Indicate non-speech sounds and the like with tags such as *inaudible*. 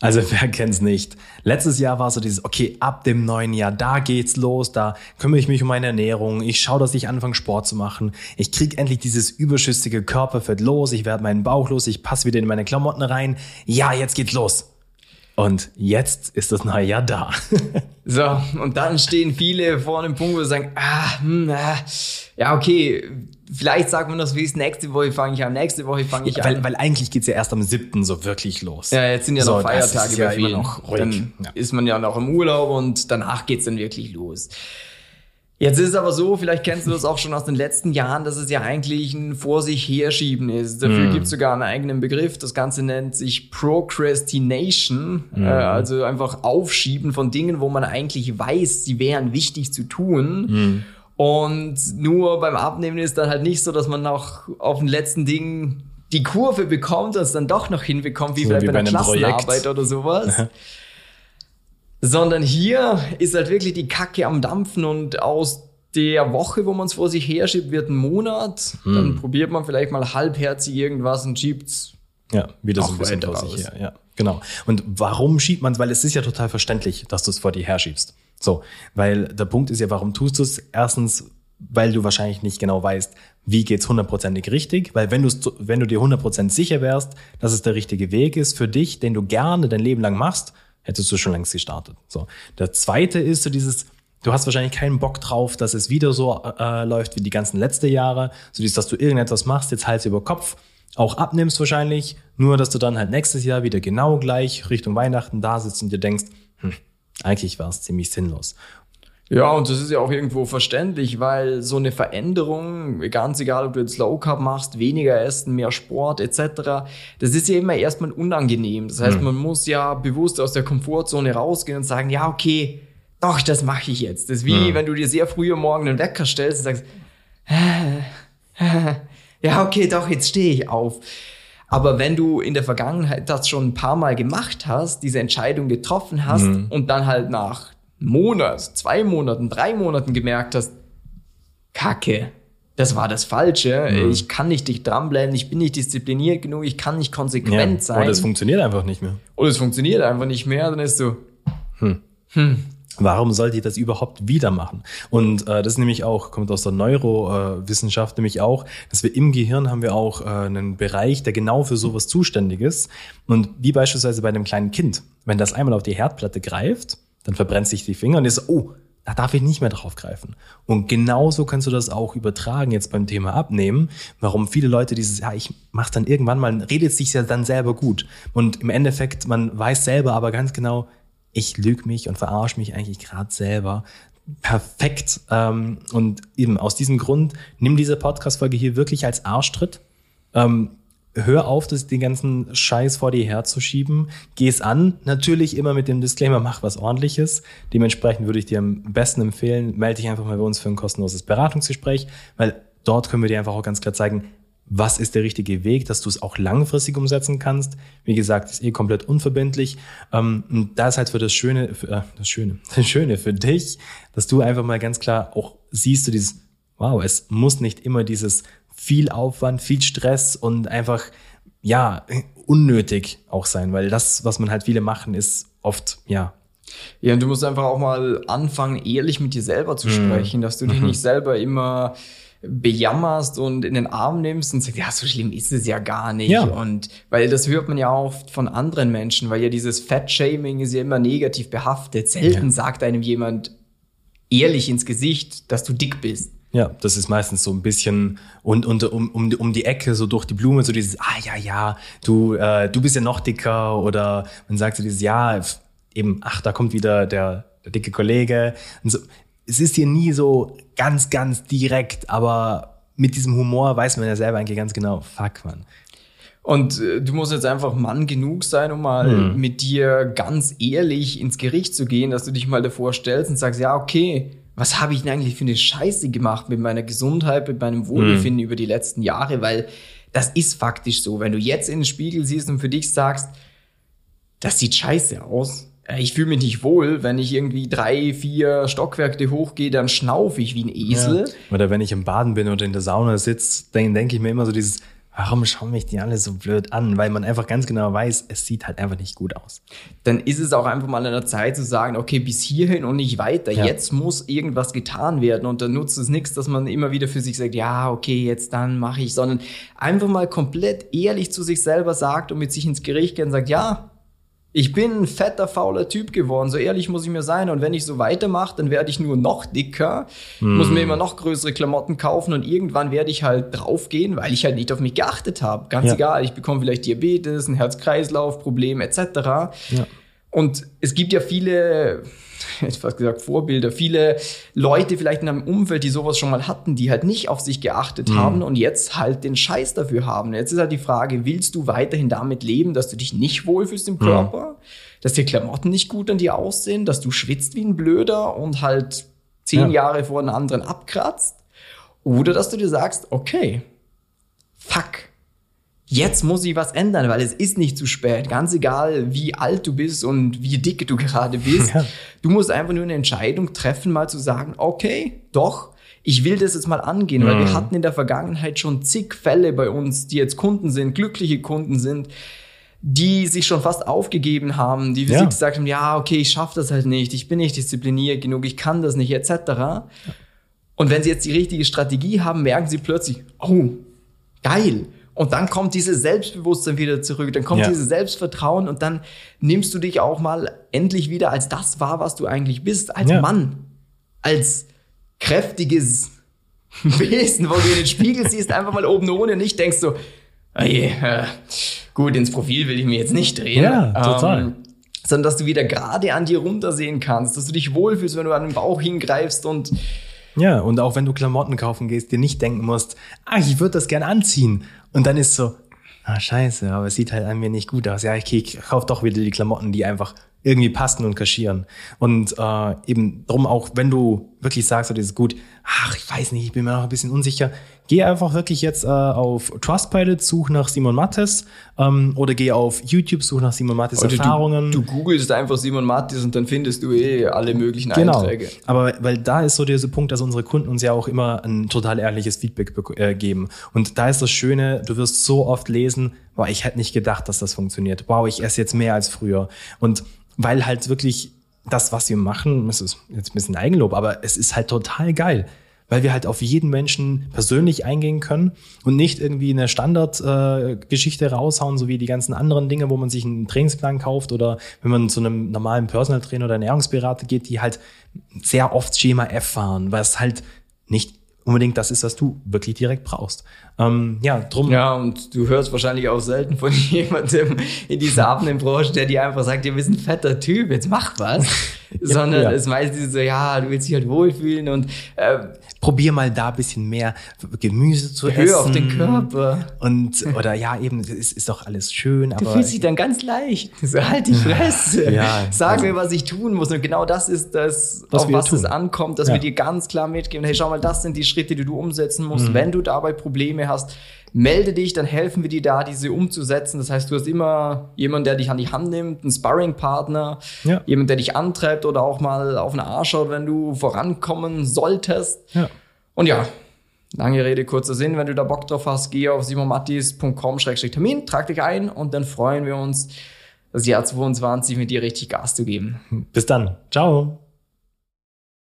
Also *laughs* wer kennt's nicht? Letztes Jahr war so dieses, okay, ab dem neuen Jahr, da geht's los, da kümmere ich mich um meine Ernährung, ich schaue, dass ich anfange Sport zu machen, ich krieg endlich dieses überschüssige Körperfett los, ich werde meinen Bauch los, ich passe wieder in meine Klamotten rein. Ja, jetzt geht's los. Und jetzt ist das neue Jahr da. *laughs* so, und dann stehen viele vor einem Punkt, wo sie sagen, ah, hm, ah, ja, okay, vielleicht sagt man das, wie ist nächste Woche fange ich an, nächste Woche fange ich ja, an. Weil, weil eigentlich geht's ja erst am 7. so wirklich los. Ja, jetzt sind ja so, noch Feiertage ja bei vielen. noch ruhig. Dann Ja. ist man ja noch im Urlaub und danach geht's dann wirklich los. Jetzt ist es aber so, vielleicht kennst du das auch schon aus den letzten Jahren, dass es ja eigentlich ein Vor sich herschieben ist. Dafür Mhm. gibt's sogar einen eigenen Begriff. Das Ganze nennt sich Procrastination, Mhm. äh, also einfach Aufschieben von Dingen, wo man eigentlich weiß, sie wären wichtig zu tun. Mhm. Und nur beim Abnehmen ist dann halt nicht so, dass man noch auf den letzten Ding die Kurve bekommt und es dann doch noch hinbekommt, wie So vielleicht wie bei einer einem Projekt. Klassenarbeit oder sowas. *laughs* Sondern hier ist halt wirklich die Kacke am Dampfen und aus der Woche, wo man es vor sich herschiebt, wird ein Monat. Hm. Dann probiert man vielleicht mal halbherzig irgendwas und schiebt's. Ja, wieder so ein bisschen vor sich her. Ja, genau. Und warum schiebt man es? Weil es ist ja total verständlich, dass du es vor dir herschiebst. So, weil der Punkt ist ja, warum tust du es? Erstens, weil du wahrscheinlich nicht genau weißt, wie geht's hundertprozentig richtig. Weil wenn du wenn du dir hundertprozentig sicher wärst, dass es der richtige Weg ist für dich, den du gerne dein Leben lang machst, hättest du schon längst gestartet. So. Der zweite ist so dieses, du hast wahrscheinlich keinen Bock drauf, dass es wieder so äh, läuft wie die ganzen letzten Jahre. So dieses, dass du irgendetwas machst, jetzt Hals über Kopf, auch abnimmst wahrscheinlich, nur dass du dann halt nächstes Jahr wieder genau gleich Richtung Weihnachten da sitzt und dir denkst, hm, eigentlich war es ziemlich sinnlos. Ja, und das ist ja auch irgendwo verständlich, weil so eine Veränderung, ganz egal, ob du jetzt Low Carb machst, weniger essen, mehr Sport etc., das ist ja immer erstmal unangenehm. Das heißt, man muss ja bewusst aus der Komfortzone rausgehen und sagen, ja, okay, doch, das mache ich jetzt. Das ist wie, wenn du dir sehr früh am Morgen einen Wecker stellst und sagst, *laughs* ja, okay, doch, jetzt stehe ich auf. Aber wenn du in der Vergangenheit das schon ein paar Mal gemacht hast, diese Entscheidung getroffen hast und dann halt nach Monat, zwei Monaten, drei Monaten gemerkt hast, Kacke, das war das Falsche, ich kann nicht dicht dranbleiben, ich bin nicht diszipliniert genug, ich kann nicht konsequent sein. Und es funktioniert einfach nicht mehr. und es funktioniert einfach nicht mehr, dann ist so, Warum sollte ich das überhaupt wieder machen? Und äh, das ist nämlich auch, kommt aus der Neurowissenschaft nämlich auch, dass wir im Gehirn haben wir auch äh, einen Bereich, der genau für sowas zuständig ist. Und wie beispielsweise bei einem kleinen Kind, wenn das einmal auf die Herdplatte greift, dann verbrennt sich die Finger und ist oh, da darf ich nicht mehr drauf greifen. Und genauso kannst du das auch übertragen jetzt beim Thema Abnehmen. Warum viele Leute dieses, ja, ich mach dann irgendwann mal, redet sich ja dann selber gut. Und im Endeffekt, man weiß selber aber ganz genau, ich lüge mich und verarsche mich eigentlich gerade selber. Perfekt. Ähm, und eben aus diesem Grund, nimm diese Podcast-Folge hier wirklich als Arschtritt. Ähm, hör auf, das, den ganzen Scheiß vor dir herzuschieben. Geh es an. Natürlich immer mit dem Disclaimer, mach was ordentliches. Dementsprechend würde ich dir am besten empfehlen, melde dich einfach mal bei uns für ein kostenloses Beratungsgespräch, weil dort können wir dir einfach auch ganz klar zeigen, was ist der richtige Weg, dass du es auch langfristig umsetzen kannst. Wie gesagt, ist eh komplett unverbindlich. Ähm, und da ist halt für das Schöne, für, äh, das Schöne, *laughs* das Schöne für dich, dass du einfach mal ganz klar auch siehst du dieses, wow, es muss nicht immer dieses viel Aufwand, viel Stress und einfach, ja, unnötig auch sein, weil das, was man halt viele machen, ist oft, ja, Ja, und du musst einfach auch mal anfangen, ehrlich mit dir selber zu sprechen, dass du dich nicht selber immer bejammerst und in den Arm nimmst und sagst, ja, so schlimm ist es ja gar nicht. Ja. Und weil das hört man ja oft von anderen Menschen, weil ja dieses Fat-Shaming ist ja immer negativ behaftet. Selten Ja. sagt einem jemand ehrlich ins Gesicht, dass du dick bist. Ja, das ist meistens so ein bisschen und, und um, um, um die Ecke, so durch die Blume, so dieses, ah ja, ja, du, äh, du bist ja noch dicker oder man sagt so dieses, ja, eben, ach, da kommt wieder der, der dicke Kollege. Und so. Es ist hier nie so ganz, ganz direkt, aber mit diesem Humor weiß man ja selber eigentlich ganz genau, fuck, man. Und äh, du musst jetzt einfach Mann genug sein, um mal Hm. mit dir ganz ehrlich ins Gericht zu gehen, dass du dich mal davor stellst und sagst, ja, okay, was habe ich denn eigentlich für eine Scheiße gemacht mit meiner Gesundheit, mit meinem Hm. Wohlbefinden über die letzten Jahre? Weil das ist faktisch so. Wenn du jetzt in den Spiegel siehst und für dich sagst, das sieht scheiße aus. Äh, Ich fühle mich nicht wohl, wenn ich irgendwie drei, vier Stockwerke hochgehe, dann schnaufe ich wie ein Esel. Oder wenn ich im Baden bin oder in der Sauna sitze, dann denke ich mir immer so dieses, warum schauen mich die alle so blöd an? Weil man einfach ganz genau weiß, es sieht halt einfach nicht gut aus. Dann ist es auch einfach mal an der Zeit zu sagen, okay, bis hierhin und nicht weiter. Ja. Jetzt muss irgendwas getan werden und dann nutzt es nichts, dass man immer wieder für sich sagt, ja, okay, jetzt dann mache ich, sondern einfach mal komplett ehrlich zu sich selber sagt und mit sich ins Gericht geht und sagt, ja, ich bin ein fetter, fauler Typ geworden, so ehrlich muss ich mir sein. Und wenn ich so weitermache, dann werde ich nur noch dicker, mm. muss mir immer noch größere Klamotten kaufen und irgendwann werde ich halt draufgehen, weil ich halt nicht auf mich geachtet habe. Ganz ja. egal, ich bekomme vielleicht Diabetes, ein Herz-Kreislauf-Problem etc. Ja. Und es gibt ja viele *laughs* hätte fast gesagt Vorbilder, viele Leute vielleicht in einem Umfeld, die sowas schon mal hatten, die halt nicht auf sich geachtet mhm. haben und jetzt halt den Scheiß dafür haben. Jetzt ist halt die Frage, willst du weiterhin damit leben, dass du dich nicht wohlfühlst im mhm. Körper, mhm. dass dir Klamotten nicht gut an dir aussehen, dass du schwitzt wie ein Blöder und halt zehn ja. Jahre vor den anderen abkratzt? Oder dass du dir sagst, okay, fuck, jetzt muss ich was ändern, weil es ist nicht zu spät. Ganz egal, wie alt du bist und wie dick du gerade bist. *laughs* Ja. Du musst einfach nur eine Entscheidung treffen, mal zu sagen, okay, doch, ich will das jetzt mal angehen, mhm. weil wir mhm. hatten in der Vergangenheit schon zig Fälle bei uns, die jetzt Kunden sind, glückliche Kunden sind, die sich schon fast aufgegeben haben, die ja. sich gesagt haben, ja, okay, ich schaffe das halt nicht, ich bin nicht diszipliniert genug, ich kann das nicht, etc. Ja. Und wenn sie jetzt die richtige Strategie haben, merken sie plötzlich, oh, geil, und dann kommt dieses Selbstbewusstsein wieder zurück, dann kommt ja. dieses Selbstvertrauen und dann nimmst du dich auch mal endlich wieder als das wahr, was du eigentlich bist, als ja. Mann, als kräftiges *laughs* Wesen, wo du in den Spiegel siehst, einfach mal oben ohne nicht denkst so, oh je, äh, gut, ins Profil will ich mir jetzt nicht drehen. Ja, total. Ähm, sondern dass du wieder gerade an dir runtersehen kannst, dass du dich wohlfühlst, wenn du an den Bauch hingreifst und ja, und auch wenn du Klamotten kaufen gehst, dir nicht denken musst, ah, ich würde das gern anziehen. Und dann ist so, ah, scheiße, aber es sieht halt an mir nicht gut aus. Ja, ich, ich kaufe doch wieder die Klamotten, die einfach irgendwie passen und kaschieren. Und äh, eben drum auch, wenn du wirklich sagst, das ist gut, ach, ich weiß nicht, ich bin mir noch ein bisschen unsicher, geh einfach wirklich jetzt äh, auf Trustpilot, such nach Simon Mattes ähm, oder geh auf YouTube, such nach Simon Mattes oder Erfahrungen. Du, du googelst einfach Simon Mattes und dann findest du eh alle möglichen genau. Einträge. Aber weil da ist so dieser Punkt, dass unsere Kunden uns ja auch immer ein total ehrliches Feedback äh, geben. Und da ist das Schöne, du wirst so oft lesen, wow, ich hätte nicht gedacht, dass das funktioniert. Wow, ich esse jetzt mehr als früher. Und weil halt wirklich das, was wir machen, das ist jetzt ein bisschen Eigenlob, aber es ist halt total geil, weil wir halt auf jeden Menschen persönlich eingehen können und nicht irgendwie eine Standardgeschichte äh, raushauen, so wie die ganzen anderen Dinge, wo man sich einen Trainingsplan kauft oder wenn man zu einem normalen Personal Trainer oder Ernährungsberater geht, die halt sehr oft Schema F fahren, was halt nicht unbedingt das ist, was du wirklich direkt brauchst. Ähm, ja, drum. Ja, und du hörst wahrscheinlich auch selten von *laughs* jemandem in dieser Abnehmbranche, der dir einfach sagt, du bist ein fetter Typ, jetzt mach was. Sondern ja. es meistens so, ja, du willst dich halt wohlfühlen und äh, probier mal da bisschen mehr Gemüse zu Höhe essen. auf den Körper. Und, oder ja, eben, es ist doch alles schön, aber. Du fühlst dich dann ganz leicht. So halt die Fresse. ja, Sag also, mir, was ich tun muss. Und genau das ist das, was auf was tun. es ankommt, dass ja. wir dir ganz klar mitgeben, hey, schau mal, das sind die Schritte, die du umsetzen musst. Mhm. Wenn du dabei Probleme hast, melde dich, dann helfen wir dir da, diese umzusetzen. Das heißt, du hast immer jemanden, der dich an die Hand nimmt, einen Sparring-Partner, ja. jemand, der dich antreibt oder auch mal auf den Arsch schaut, wenn du vorankommen solltest. Ja. Und ja, lange Rede, kurzer Sinn. Wenn du da Bock drauf hast, geh auf simonmattis.com-termin, trag dich ein und dann freuen wir uns, das Jahr 22 mit dir richtig Gas zu geben. Bis dann. Ciao.